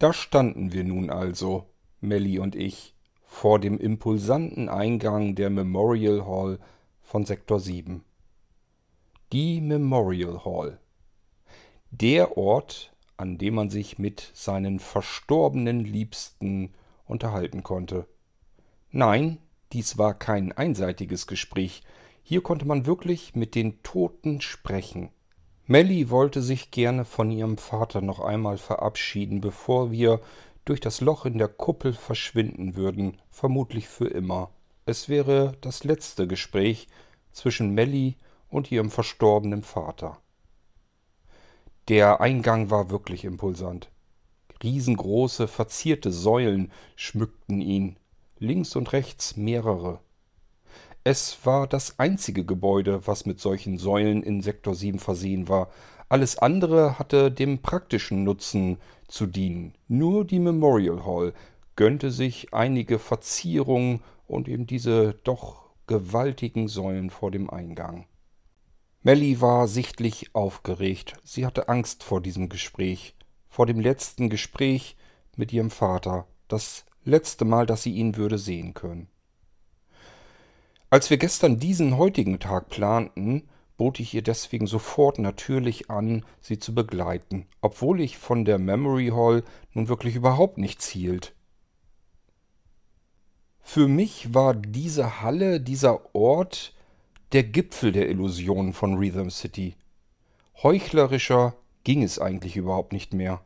Da standen wir nun also, Melly und ich, vor dem impulsanten Eingang der Memorial Hall von Sektor 7. Die Memorial Hall. Der Ort, an dem man sich mit seinen verstorbenen Liebsten unterhalten konnte. Nein, dies war kein einseitiges Gespräch, hier konnte man wirklich mit den Toten sprechen. Melly wollte sich gerne von ihrem Vater noch einmal verabschieden, bevor wir durch das Loch in der Kuppel verschwinden würden, vermutlich für immer. Es wäre das letzte Gespräch zwischen Melly und ihrem verstorbenen Vater. Der Eingang war wirklich impulsant. Riesengroße, verzierte Säulen schmückten ihn, links und rechts mehrere. Es war das einzige Gebäude, was mit solchen Säulen in Sektor 7 versehen war. Alles andere hatte dem praktischen Nutzen zu dienen. Nur die Memorial Hall gönnte sich einige Verzierungen und eben diese doch gewaltigen Säulen vor dem Eingang. Melly war sichtlich aufgeregt. Sie hatte Angst vor diesem Gespräch, vor dem letzten Gespräch mit ihrem Vater, das letzte Mal, dass sie ihn würde sehen können. Als wir gestern diesen heutigen Tag planten, bot ich ihr deswegen sofort natürlich an, sie zu begleiten, obwohl ich von der Memory Hall nun wirklich überhaupt nichts hielt. Für mich war diese Halle, dieser Ort der Gipfel der Illusionen von Rhythm City. Heuchlerischer ging es eigentlich überhaupt nicht mehr.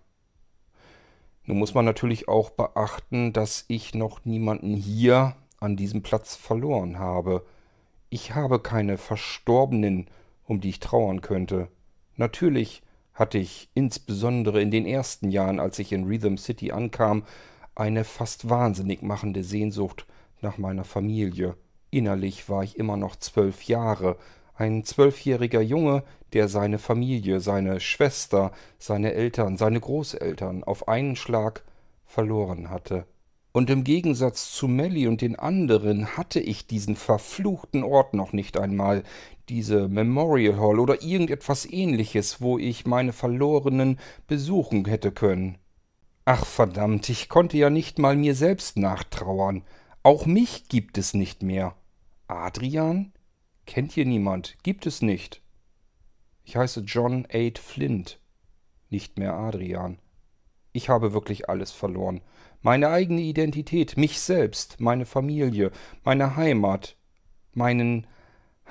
Nun muss man natürlich auch beachten, dass ich noch niemanden hier an diesem Platz verloren habe. Ich habe keine Verstorbenen, um die ich trauern könnte. Natürlich hatte ich insbesondere in den ersten Jahren, als ich in Rhythm City ankam, eine fast wahnsinnig machende Sehnsucht nach meiner Familie. Innerlich war ich immer noch zwölf Jahre, ein zwölfjähriger Junge, der seine Familie, seine Schwester, seine Eltern, seine Großeltern auf einen Schlag verloren hatte. Und im Gegensatz zu Melly und den anderen hatte ich diesen verfluchten Ort noch nicht einmal, diese Memorial Hall oder irgendetwas ähnliches, wo ich meine Verlorenen besuchen hätte können. Ach verdammt, ich konnte ja nicht mal mir selbst nachtrauern. Auch mich gibt es nicht mehr. Adrian? Kennt hier niemand, gibt es nicht. Ich heiße John Aid Flint, nicht mehr Adrian. Ich habe wirklich alles verloren meine eigene Identität, mich selbst, meine Familie, meine Heimat, meinen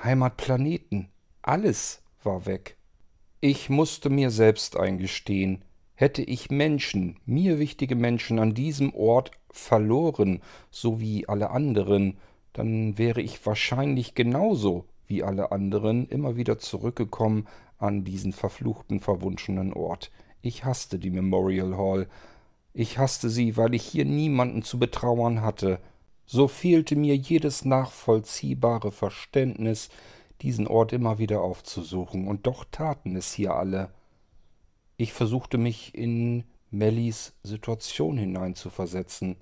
Heimatplaneten, alles war weg. Ich musste mir selbst eingestehen, hätte ich Menschen, mir wichtige Menschen an diesem Ort verloren, so wie alle anderen, dann wäre ich wahrscheinlich genauso wie alle anderen immer wieder zurückgekommen an diesen verfluchten, verwunschenen Ort. Ich hasste die Memorial Hall, ich hasste sie, weil ich hier niemanden zu betrauern hatte. So fehlte mir jedes nachvollziehbare Verständnis, diesen Ort immer wieder aufzusuchen, und doch taten es hier alle. Ich versuchte mich in Mellys Situation hineinzuversetzen.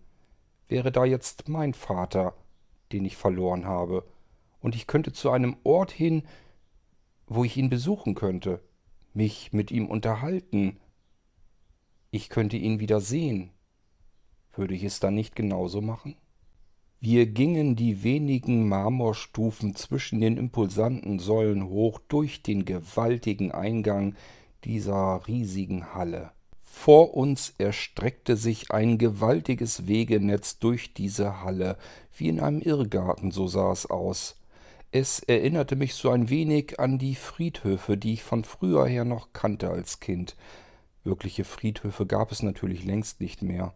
Wäre da jetzt mein Vater, den ich verloren habe, und ich könnte zu einem Ort hin, wo ich ihn besuchen könnte, mich mit ihm unterhalten, ich könnte ihn wieder sehen. Würde ich es dann nicht genauso machen? Wir gingen die wenigen Marmorstufen zwischen den impulsanten Säulen hoch durch den gewaltigen Eingang dieser riesigen Halle. Vor uns erstreckte sich ein gewaltiges Wegenetz durch diese Halle, wie in einem Irrgarten, so sah es aus. Es erinnerte mich so ein wenig an die Friedhöfe, die ich von früher her noch kannte als Kind. Wirkliche Friedhöfe gab es natürlich längst nicht mehr.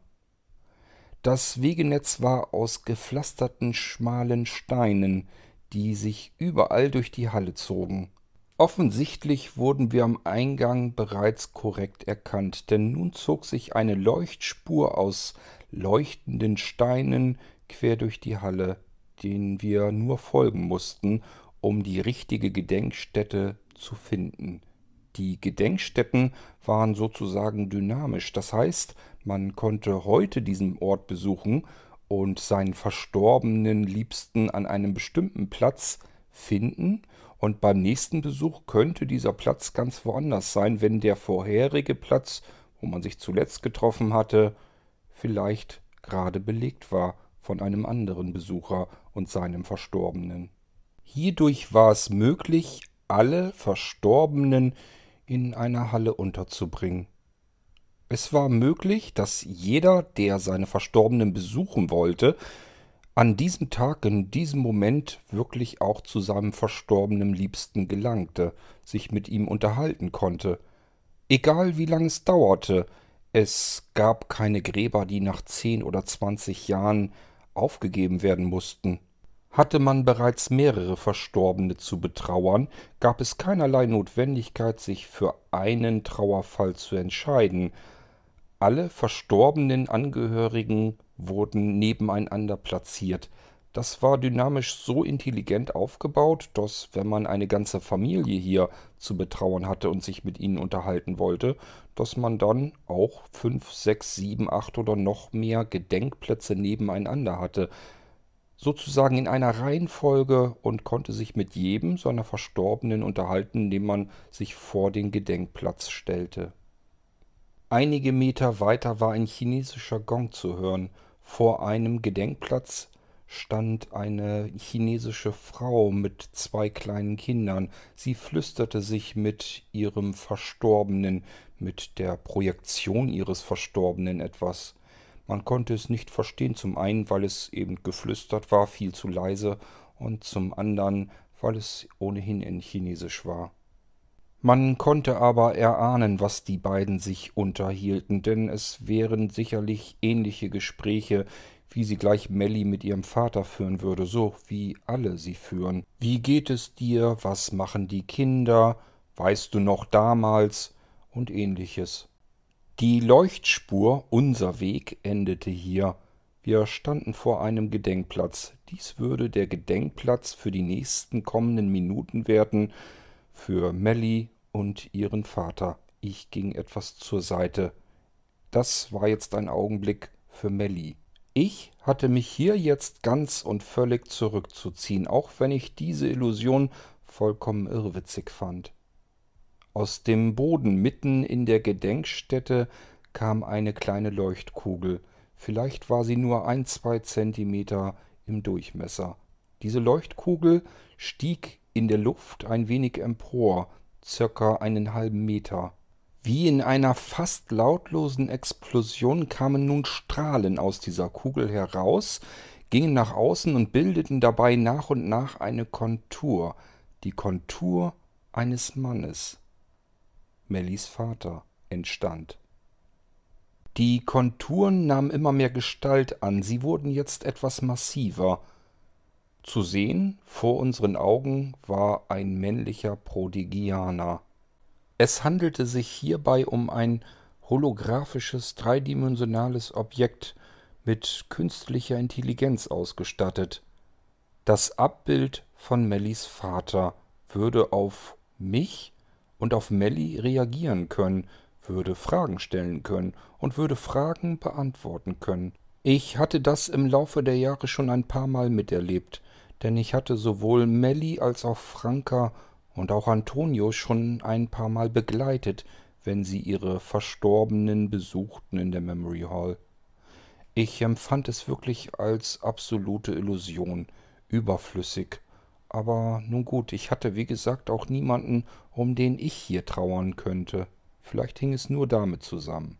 Das Wegenetz war aus gepflasterten schmalen Steinen, die sich überall durch die Halle zogen. Offensichtlich wurden wir am Eingang bereits korrekt erkannt, denn nun zog sich eine Leuchtspur aus leuchtenden Steinen quer durch die Halle, denen wir nur folgen mussten, um die richtige Gedenkstätte zu finden. Die Gedenkstätten waren sozusagen dynamisch. Das heißt, man konnte heute diesen Ort besuchen und seinen verstorbenen Liebsten an einem bestimmten Platz finden und beim nächsten Besuch könnte dieser Platz ganz woanders sein, wenn der vorherige Platz wo man sich zuletzt getroffen hatte, vielleicht gerade belegt war von einem anderen Besucher und seinem Verstorbenen. Hierdurch war es möglich, alle Verstorbenen in einer Halle unterzubringen. Es war möglich, dass jeder, der seine Verstorbenen besuchen wollte, an diesem Tag, in diesem Moment wirklich auch zu seinem verstorbenen Liebsten gelangte, sich mit ihm unterhalten konnte. Egal wie lange es dauerte, es gab keine Gräber, die nach zehn oder zwanzig Jahren aufgegeben werden mussten. Hatte man bereits mehrere Verstorbene zu betrauern, gab es keinerlei Notwendigkeit, sich für einen Trauerfall zu entscheiden. Alle verstorbenen Angehörigen wurden nebeneinander platziert. Das war dynamisch so intelligent aufgebaut, dass wenn man eine ganze Familie hier zu betrauern hatte und sich mit ihnen unterhalten wollte, dass man dann auch fünf, sechs, sieben, acht oder noch mehr Gedenkplätze nebeneinander hatte, sozusagen in einer Reihenfolge und konnte sich mit jedem seiner Verstorbenen unterhalten, indem man sich vor den Gedenkplatz stellte. Einige Meter weiter war ein chinesischer Gong zu hören. Vor einem Gedenkplatz stand eine chinesische Frau mit zwei kleinen Kindern. Sie flüsterte sich mit ihrem Verstorbenen, mit der Projektion ihres Verstorbenen etwas. Man konnte es nicht verstehen, zum einen, weil es eben geflüstert war, viel zu leise, und zum anderen, weil es ohnehin in Chinesisch war. Man konnte aber erahnen, was die beiden sich unterhielten, denn es wären sicherlich ähnliche Gespräche, wie sie gleich Melly mit ihrem Vater führen würde, so wie alle sie führen. Wie geht es dir? Was machen die Kinder? Weißt du noch damals? und ähnliches. Die Leuchtspur, unser Weg, endete hier. Wir standen vor einem Gedenkplatz. Dies würde der Gedenkplatz für die nächsten kommenden Minuten werden, für Melly und ihren Vater. Ich ging etwas zur Seite. Das war jetzt ein Augenblick für Melly. Ich hatte mich hier jetzt ganz und völlig zurückzuziehen, auch wenn ich diese Illusion vollkommen irrwitzig fand. Aus dem Boden mitten in der Gedenkstätte kam eine kleine Leuchtkugel. Vielleicht war sie nur ein, zwei Zentimeter im Durchmesser. Diese Leuchtkugel stieg in der Luft ein wenig empor, circa einen halben Meter. Wie in einer fast lautlosen Explosion kamen nun Strahlen aus dieser Kugel heraus, gingen nach außen und bildeten dabei nach und nach eine Kontur, die Kontur eines Mannes. Mellys Vater, entstand. Die Konturen nahmen immer mehr Gestalt an, sie wurden jetzt etwas massiver. Zu sehen vor unseren Augen war ein männlicher Prodigianer. Es handelte sich hierbei um ein holographisches, dreidimensionales Objekt mit künstlicher Intelligenz ausgestattet. Das Abbild von Mellys Vater würde auf mich und auf Melly reagieren können, würde Fragen stellen können und würde Fragen beantworten können. Ich hatte das im Laufe der Jahre schon ein paar Mal miterlebt, denn ich hatte sowohl Melly als auch Franka und auch Antonio schon ein paar Mal begleitet, wenn sie ihre Verstorbenen besuchten in der Memory Hall. Ich empfand es wirklich als absolute Illusion, überflüssig aber nun gut, ich hatte wie gesagt auch niemanden, um den ich hier trauern könnte. Vielleicht hing es nur damit zusammen.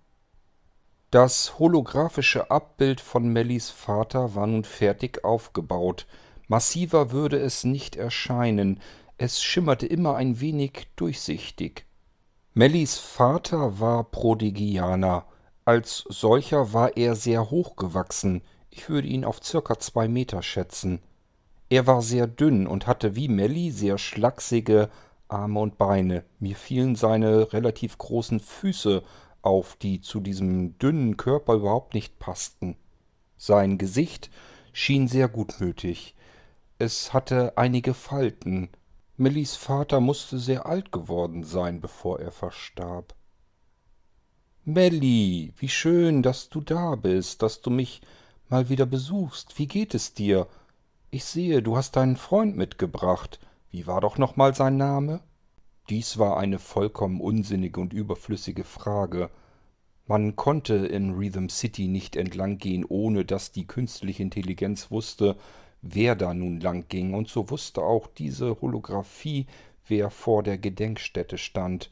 Das holographische Abbild von Mellys Vater war nun fertig aufgebaut. Massiver würde es nicht erscheinen, es schimmerte immer ein wenig durchsichtig. Mellys Vater war Prodigianer. Als solcher war er sehr hoch gewachsen. Ich würde ihn auf circa zwei Meter schätzen. Er war sehr dünn und hatte wie Melly sehr schlachsige Arme und Beine. Mir fielen seine relativ großen Füße auf, die zu diesem dünnen Körper überhaupt nicht passten. Sein Gesicht schien sehr gutmütig. Es hatte einige Falten. Mellys Vater musste sehr alt geworden sein, bevor er verstarb. Melly, wie schön, dass du da bist, dass du mich mal wieder besuchst. Wie geht es dir? Ich sehe, du hast deinen Freund mitgebracht. Wie war doch nochmal sein Name? Dies war eine vollkommen unsinnige und überflüssige Frage. Man konnte in Rhythm City nicht entlang gehen, ohne dass die künstliche Intelligenz wusste, wer da nun lang ging. Und so wusste auch diese Holographie, wer vor der Gedenkstätte stand.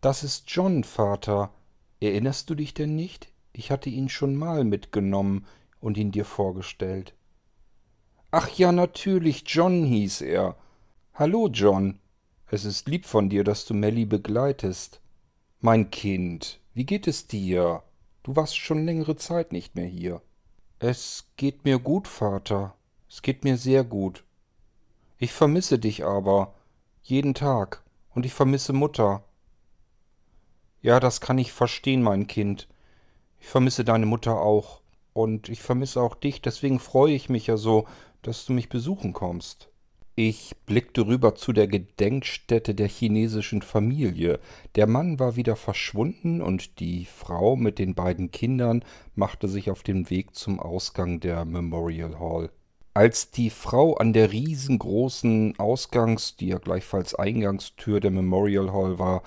Das ist John, Vater. Erinnerst du dich denn nicht? Ich hatte ihn schon mal mitgenommen und ihn dir vorgestellt. Ach ja, natürlich, John hieß er. Hallo, John. Es ist lieb von dir, dass du Melly begleitest. Mein Kind, wie geht es dir? Du warst schon längere Zeit nicht mehr hier. Es geht mir gut, Vater. Es geht mir sehr gut. Ich vermisse dich aber. Jeden Tag. Und ich vermisse Mutter. Ja, das kann ich verstehen, mein Kind. Ich vermisse deine Mutter auch. Und ich vermisse auch dich, deswegen freue ich mich ja so, dass du mich besuchen kommst. Ich blickte rüber zu der Gedenkstätte der chinesischen Familie. Der Mann war wieder verschwunden und die Frau mit den beiden Kindern machte sich auf den Weg zum Ausgang der Memorial Hall. Als die Frau an der riesengroßen Ausgangs-, die ja gleichfalls Eingangstür der Memorial Hall war,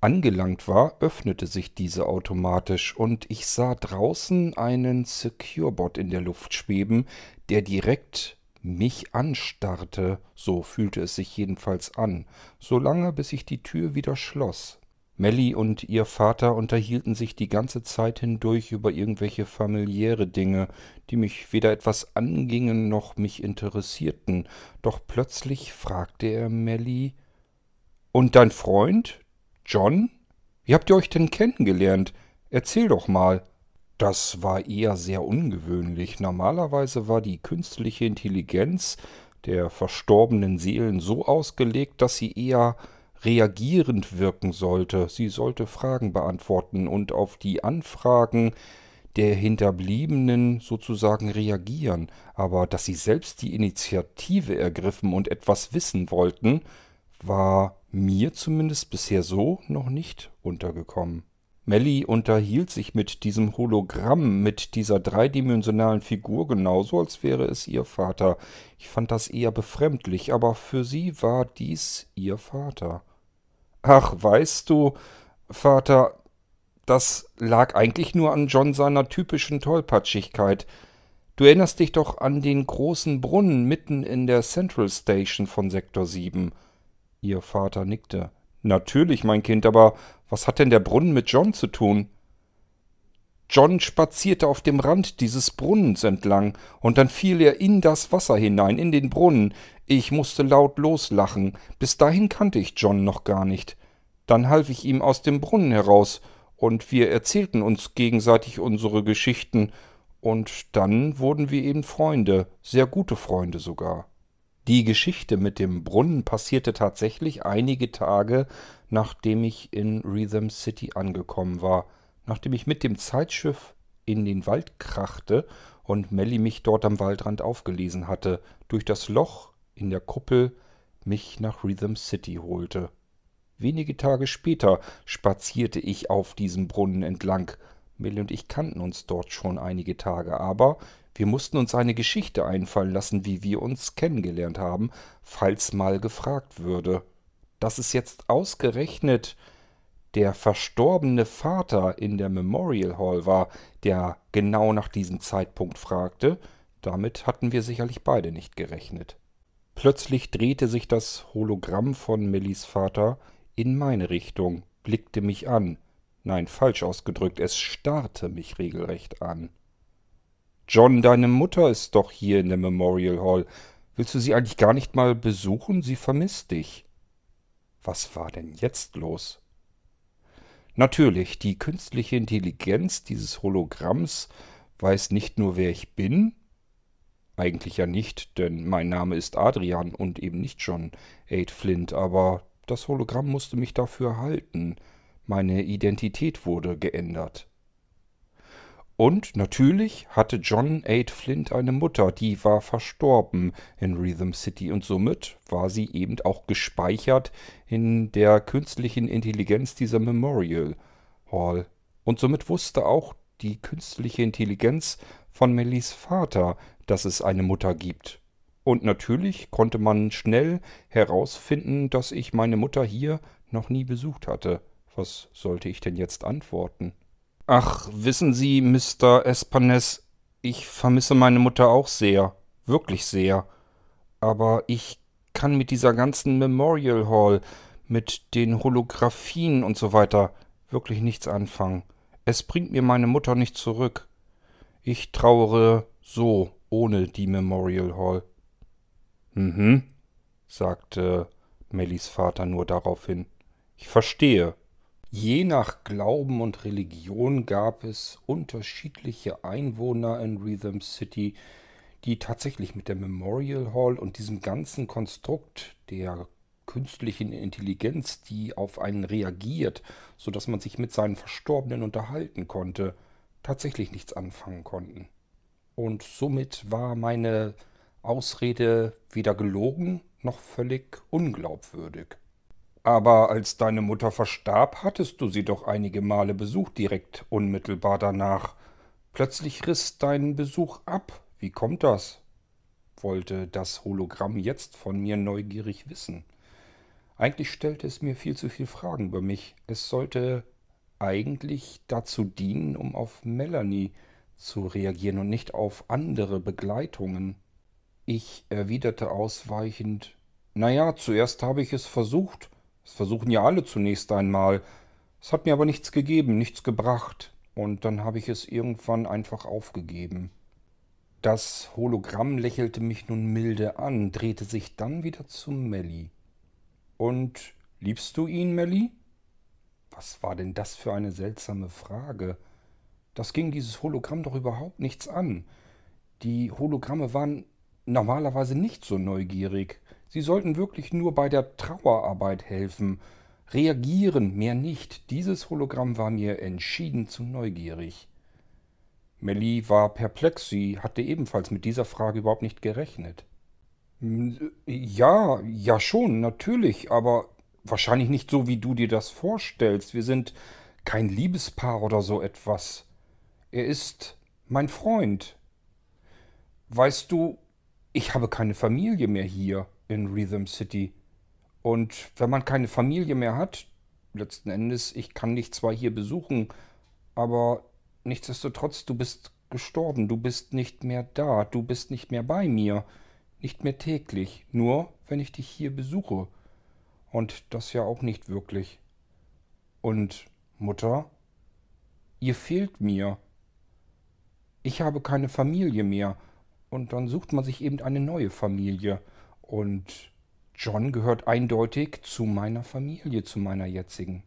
angelangt war, öffnete sich diese automatisch und ich sah draußen einen Securebot in der Luft schweben, der direkt mich anstarrte, so fühlte es sich jedenfalls an, solange bis ich die Tür wieder schloss. Melly und ihr Vater unterhielten sich die ganze Zeit hindurch über irgendwelche familiäre Dinge, die mich weder etwas angingen noch mich interessierten, doch plötzlich fragte er Melly Und dein Freund, John? Wie habt ihr euch denn kennengelernt? Erzähl doch mal. Das war eher sehr ungewöhnlich. Normalerweise war die künstliche Intelligenz der verstorbenen Seelen so ausgelegt, dass sie eher reagierend wirken sollte. Sie sollte Fragen beantworten und auf die Anfragen der Hinterbliebenen sozusagen reagieren. Aber dass sie selbst die Initiative ergriffen und etwas wissen wollten, war mir zumindest bisher so noch nicht untergekommen. Melly unterhielt sich mit diesem Hologramm, mit dieser dreidimensionalen Figur genauso, als wäre es ihr Vater. Ich fand das eher befremdlich, aber für sie war dies ihr Vater. Ach, weißt du, Vater, das lag eigentlich nur an John seiner typischen Tollpatschigkeit. Du erinnerst dich doch an den großen Brunnen mitten in der Central Station von Sektor 7. Ihr Vater nickte. Natürlich, mein Kind, aber was hat denn der Brunnen mit John zu tun? John spazierte auf dem Rand dieses Brunnens entlang, und dann fiel er in das Wasser hinein, in den Brunnen. Ich musste laut loslachen. Bis dahin kannte ich John noch gar nicht. Dann half ich ihm aus dem Brunnen heraus, und wir erzählten uns gegenseitig unsere Geschichten, und dann wurden wir eben Freunde, sehr gute Freunde sogar. Die Geschichte mit dem Brunnen passierte tatsächlich einige Tage, nachdem ich in Rhythm City angekommen war, nachdem ich mit dem Zeitschiff in den Wald krachte und Melly mich dort am Waldrand aufgelesen hatte, durch das Loch in der Kuppel mich nach Rhythm City holte. Wenige Tage später spazierte ich auf diesem Brunnen entlang. Melly und ich kannten uns dort schon einige Tage, aber wir mussten uns eine Geschichte einfallen lassen, wie wir uns kennengelernt haben, falls mal gefragt würde. Dass es jetzt ausgerechnet der verstorbene Vater in der Memorial Hall war, der genau nach diesem Zeitpunkt fragte, damit hatten wir sicherlich beide nicht gerechnet. Plötzlich drehte sich das Hologramm von Millys Vater in meine Richtung, blickte mich an. Nein, falsch ausgedrückt, es starrte mich regelrecht an. John, deine Mutter ist doch hier in der Memorial Hall. Willst du sie eigentlich gar nicht mal besuchen? Sie vermisst dich. Was war denn jetzt los? Natürlich, die künstliche Intelligenz dieses Hologramms weiß nicht nur, wer ich bin, eigentlich ja nicht, denn mein Name ist Adrian und eben nicht John Aid Flint, aber das Hologramm musste mich dafür halten. Meine Identität wurde geändert. Und natürlich hatte John Aid Flint eine Mutter, die war verstorben in Rhythm City und somit war sie eben auch gespeichert in der künstlichen Intelligenz dieser Memorial Hall. Und somit wusste auch die künstliche Intelligenz von Mellys Vater, dass es eine Mutter gibt. Und natürlich konnte man schnell herausfinden, dass ich meine Mutter hier noch nie besucht hatte. Was sollte ich denn jetzt antworten? Ach, wissen Sie, Mr. Espanes, ich vermisse meine Mutter auch sehr, wirklich sehr. Aber ich kann mit dieser ganzen Memorial Hall, mit den Holographien und so weiter wirklich nichts anfangen. Es bringt mir meine Mutter nicht zurück. Ich trauere so ohne die Memorial Hall. Mhm, sagte Mellys Vater nur daraufhin. Ich verstehe. Je nach Glauben und Religion gab es unterschiedliche Einwohner in Rhythm City, die tatsächlich mit der Memorial Hall und diesem ganzen Konstrukt der künstlichen Intelligenz, die auf einen reagiert, so dass man sich mit seinen Verstorbenen unterhalten konnte, tatsächlich nichts anfangen konnten. Und somit war meine Ausrede weder gelogen noch völlig unglaubwürdig. Aber als deine Mutter verstarb, hattest du sie doch einige Male besucht, direkt unmittelbar danach. Plötzlich riss dein Besuch ab. Wie kommt das? wollte das Hologramm jetzt von mir neugierig wissen. Eigentlich stellte es mir viel zu viele Fragen über mich. Es sollte eigentlich dazu dienen, um auf Melanie zu reagieren und nicht auf andere Begleitungen. Ich erwiderte ausweichend, naja, zuerst habe ich es versucht, das versuchen ja alle zunächst einmal. Es hat mir aber nichts gegeben, nichts gebracht. Und dann habe ich es irgendwann einfach aufgegeben. Das Hologramm lächelte mich nun milde an, drehte sich dann wieder zu Melly. Und liebst du ihn, Melly? Was war denn das für eine seltsame Frage? Das ging dieses Hologramm doch überhaupt nichts an. Die Hologramme waren normalerweise nicht so neugierig. Sie sollten wirklich nur bei der Trauerarbeit helfen. Reagieren, mehr nicht. Dieses Hologramm war mir entschieden zu neugierig. Melly war perplex. Sie hatte ebenfalls mit dieser Frage überhaupt nicht gerechnet. Ja, ja schon, natürlich, aber wahrscheinlich nicht so, wie du dir das vorstellst. Wir sind kein Liebespaar oder so etwas. Er ist mein Freund. Weißt du, ich habe keine Familie mehr hier in Rhythm City. Und wenn man keine Familie mehr hat, letzten Endes, ich kann dich zwar hier besuchen, aber nichtsdestotrotz, du bist gestorben, du bist nicht mehr da, du bist nicht mehr bei mir, nicht mehr täglich, nur wenn ich dich hier besuche. Und das ja auch nicht wirklich. Und Mutter, ihr fehlt mir. Ich habe keine Familie mehr, und dann sucht man sich eben eine neue Familie. Und John gehört eindeutig zu meiner Familie, zu meiner jetzigen.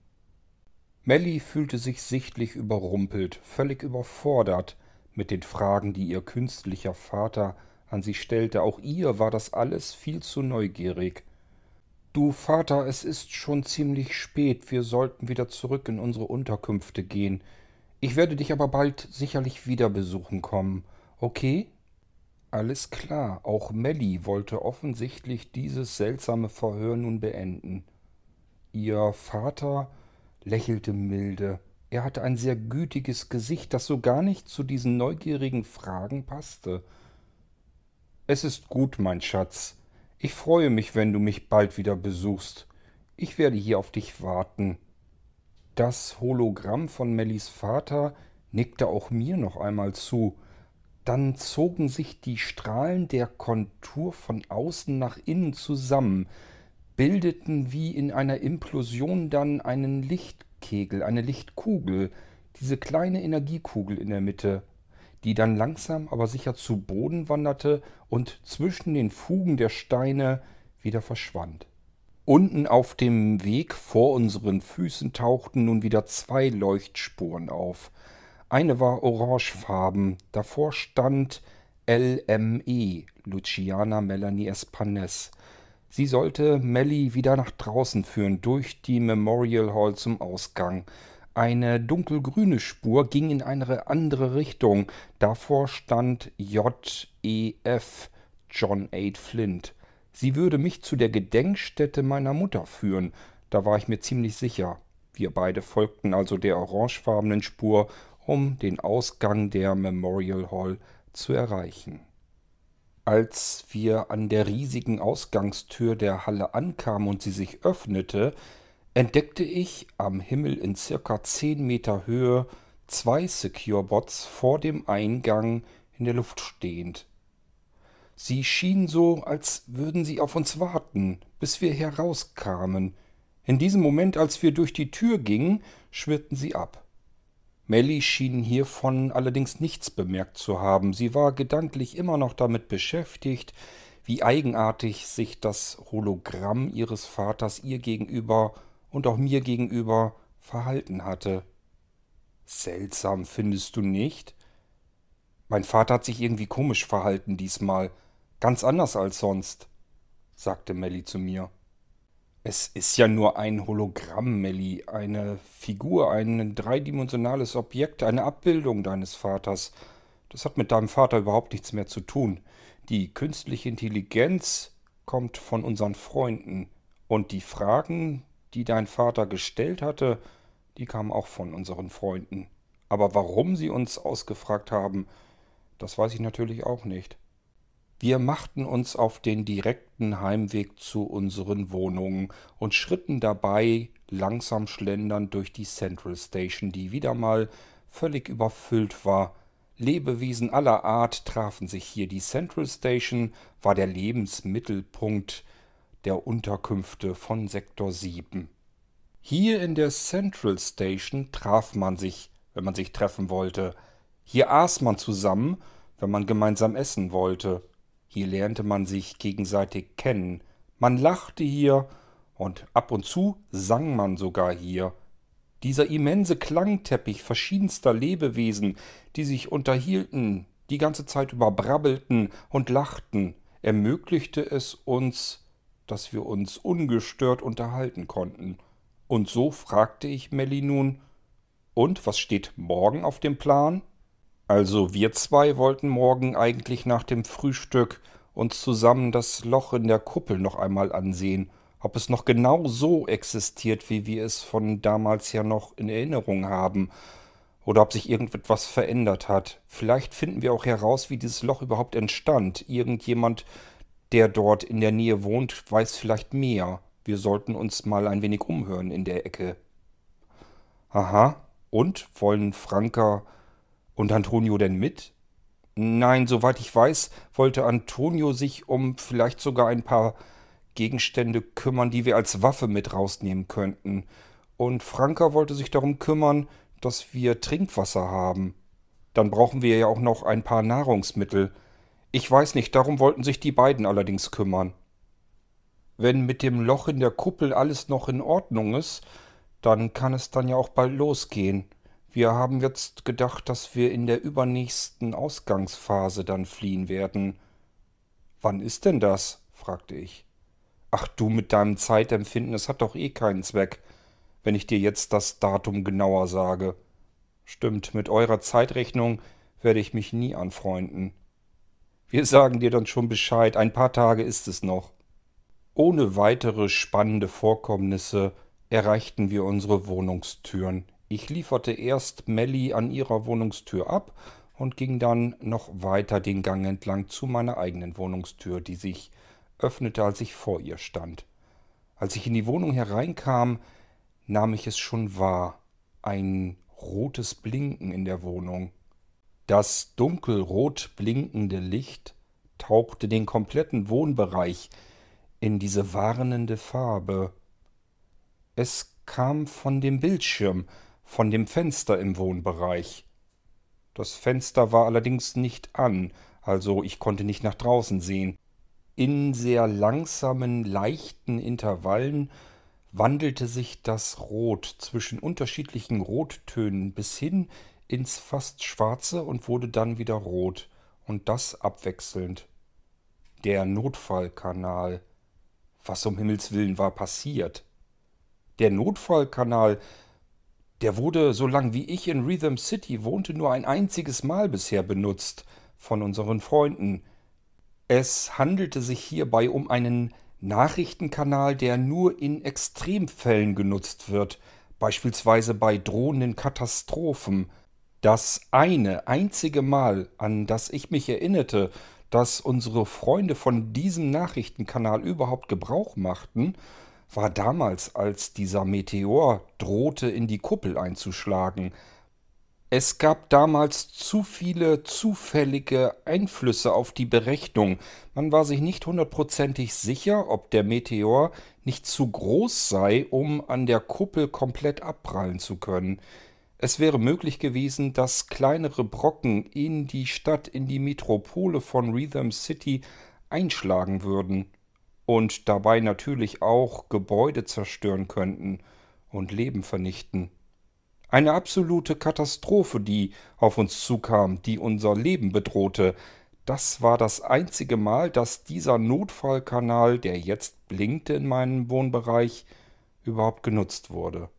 Melly fühlte sich sichtlich überrumpelt, völlig überfordert mit den Fragen, die ihr künstlicher Vater an sie stellte. Auch ihr war das alles viel zu neugierig. Du Vater, es ist schon ziemlich spät, wir sollten wieder zurück in unsere Unterkünfte gehen. Ich werde dich aber bald sicherlich wieder besuchen kommen. Okay? Alles klar, auch Melly wollte offensichtlich dieses seltsame Verhör nun beenden. Ihr Vater lächelte milde. Er hatte ein sehr gütiges Gesicht, das so gar nicht zu diesen neugierigen Fragen passte. Es ist gut, mein Schatz. Ich freue mich, wenn du mich bald wieder besuchst. Ich werde hier auf dich warten. Das Hologramm von Mellys Vater nickte auch mir noch einmal zu, dann zogen sich die Strahlen der Kontur von außen nach innen zusammen, bildeten wie in einer Implosion dann einen Lichtkegel, eine Lichtkugel, diese kleine Energiekugel in der Mitte, die dann langsam aber sicher zu Boden wanderte und zwischen den Fugen der Steine wieder verschwand. Unten auf dem Weg vor unseren Füßen tauchten nun wieder zwei Leuchtspuren auf, eine war orangefarben. Davor stand LME, Luciana Melanie Espanes. Sie sollte Melly wieder nach draußen führen, durch die Memorial Hall zum Ausgang. Eine dunkelgrüne Spur ging in eine andere Richtung. Davor stand JEF, John 8 Flint. Sie würde mich zu der Gedenkstätte meiner Mutter führen, da war ich mir ziemlich sicher. Wir beide folgten also der orangefarbenen Spur um den Ausgang der Memorial Hall zu erreichen. Als wir an der riesigen Ausgangstür der Halle ankamen und sie sich öffnete, entdeckte ich am Himmel in circa zehn Meter Höhe zwei Secure-Bots vor dem Eingang in der Luft stehend. Sie schienen so, als würden sie auf uns warten, bis wir herauskamen. In diesem Moment, als wir durch die Tür gingen, schwirrten sie ab. Melly schien hiervon allerdings nichts bemerkt zu haben. Sie war gedanklich immer noch damit beschäftigt, wie eigenartig sich das Hologramm ihres Vaters ihr gegenüber und auch mir gegenüber verhalten hatte. Seltsam, findest du nicht? Mein Vater hat sich irgendwie komisch verhalten diesmal, ganz anders als sonst, sagte Melly zu mir. Es ist ja nur ein Hologramm, Melly, eine Figur, ein dreidimensionales Objekt, eine Abbildung deines Vaters. Das hat mit deinem Vater überhaupt nichts mehr zu tun. Die künstliche Intelligenz kommt von unseren Freunden. Und die Fragen, die dein Vater gestellt hatte, die kamen auch von unseren Freunden. Aber warum sie uns ausgefragt haben, das weiß ich natürlich auch nicht. Wir machten uns auf den direkten Heimweg zu unseren Wohnungen und schritten dabei langsam schlendernd durch die Central Station, die wieder mal völlig überfüllt war. Lebewesen aller Art trafen sich hier. Die Central Station war der Lebensmittelpunkt der Unterkünfte von Sektor 7. Hier in der Central Station traf man sich, wenn man sich treffen wollte. Hier aß man zusammen, wenn man gemeinsam essen wollte. Hier lernte man sich gegenseitig kennen. Man lachte hier und ab und zu sang man sogar hier. Dieser immense Klangteppich verschiedenster Lebewesen, die sich unterhielten, die ganze Zeit über brabbelten und lachten, ermöglichte es uns, dass wir uns ungestört unterhalten konnten. Und so fragte ich Melly nun, und was steht morgen auf dem Plan? Also wir zwei wollten morgen eigentlich nach dem Frühstück uns zusammen das Loch in der Kuppel noch einmal ansehen, ob es noch genau so existiert, wie wir es von damals ja noch in Erinnerung haben, oder ob sich irgendetwas verändert hat. Vielleicht finden wir auch heraus, wie dieses Loch überhaupt entstand. Irgendjemand, der dort in der Nähe wohnt, weiß vielleicht mehr. Wir sollten uns mal ein wenig umhören in der Ecke. Aha. Und wollen Franka und Antonio denn mit? Nein, soweit ich weiß, wollte Antonio sich um vielleicht sogar ein paar Gegenstände kümmern, die wir als Waffe mit rausnehmen könnten. Und Franka wollte sich darum kümmern, dass wir Trinkwasser haben. Dann brauchen wir ja auch noch ein paar Nahrungsmittel. Ich weiß nicht, darum wollten sich die beiden allerdings kümmern. Wenn mit dem Loch in der Kuppel alles noch in Ordnung ist, dann kann es dann ja auch bald losgehen. Wir haben jetzt gedacht, dass wir in der übernächsten Ausgangsphase dann fliehen werden. Wann ist denn das? fragte ich. Ach du mit deinem Zeitempfinden, es hat doch eh keinen Zweck, wenn ich dir jetzt das Datum genauer sage. Stimmt, mit eurer Zeitrechnung werde ich mich nie anfreunden. Wir sagen dir dann schon Bescheid, ein paar Tage ist es noch. Ohne weitere spannende Vorkommnisse erreichten wir unsere Wohnungstüren. Ich lieferte erst Melly an ihrer Wohnungstür ab und ging dann noch weiter den Gang entlang zu meiner eigenen Wohnungstür, die sich öffnete, als ich vor ihr stand. Als ich in die Wohnung hereinkam, nahm ich es schon wahr, ein rotes Blinken in der Wohnung. Das dunkelrot blinkende Licht tauchte den kompletten Wohnbereich in diese warnende Farbe. Es kam von dem Bildschirm, von dem Fenster im Wohnbereich. Das Fenster war allerdings nicht an, also ich konnte nicht nach draußen sehen. In sehr langsamen, leichten Intervallen wandelte sich das Rot zwischen unterschiedlichen Rottönen bis hin ins fast schwarze und wurde dann wieder rot, und das abwechselnd. Der Notfallkanal. Was um Himmels willen war passiert? Der Notfallkanal, der wurde, so lang wie ich in Rhythm City wohnte, nur ein einziges Mal bisher benutzt von unseren Freunden. Es handelte sich hierbei um einen Nachrichtenkanal, der nur in Extremfällen genutzt wird, beispielsweise bei drohenden Katastrophen. Das eine einzige Mal, an das ich mich erinnerte, dass unsere Freunde von diesem Nachrichtenkanal überhaupt Gebrauch machten, war damals, als dieser Meteor drohte, in die Kuppel einzuschlagen. Es gab damals zu viele zufällige Einflüsse auf die Berechnung. Man war sich nicht hundertprozentig sicher, ob der Meteor nicht zu groß sei, um an der Kuppel komplett abprallen zu können. Es wäre möglich gewesen, dass kleinere Brocken in die Stadt, in die Metropole von Rhythm City einschlagen würden und dabei natürlich auch Gebäude zerstören könnten und Leben vernichten. Eine absolute Katastrophe, die auf uns zukam, die unser Leben bedrohte. Das war das einzige Mal, dass dieser Notfallkanal, der jetzt blinkte in meinem Wohnbereich, überhaupt genutzt wurde.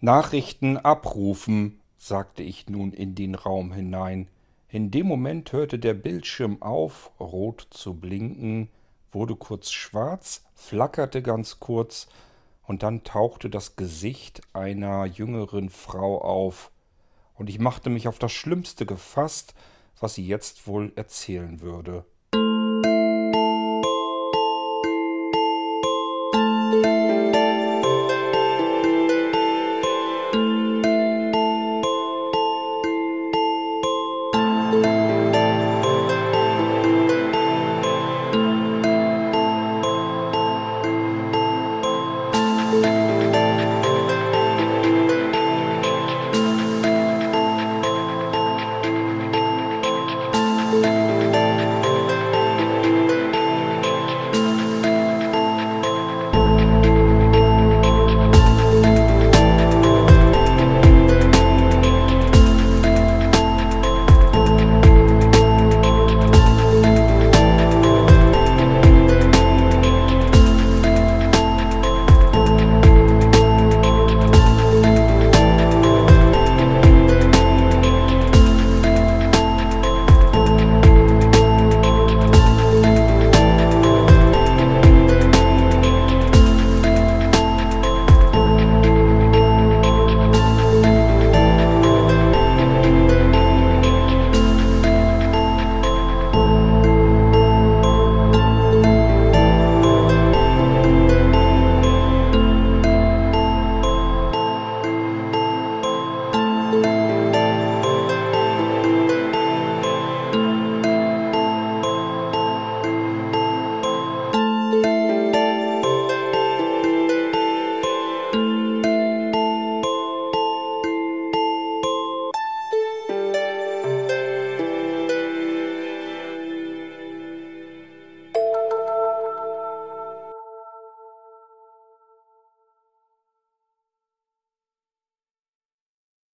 Nachrichten abrufen, sagte ich nun in den Raum hinein. In dem Moment hörte der Bildschirm auf, rot zu blinken, wurde kurz schwarz, flackerte ganz kurz und dann tauchte das Gesicht einer jüngeren Frau auf, und ich machte mich auf das Schlimmste gefasst, was sie jetzt wohl erzählen würde.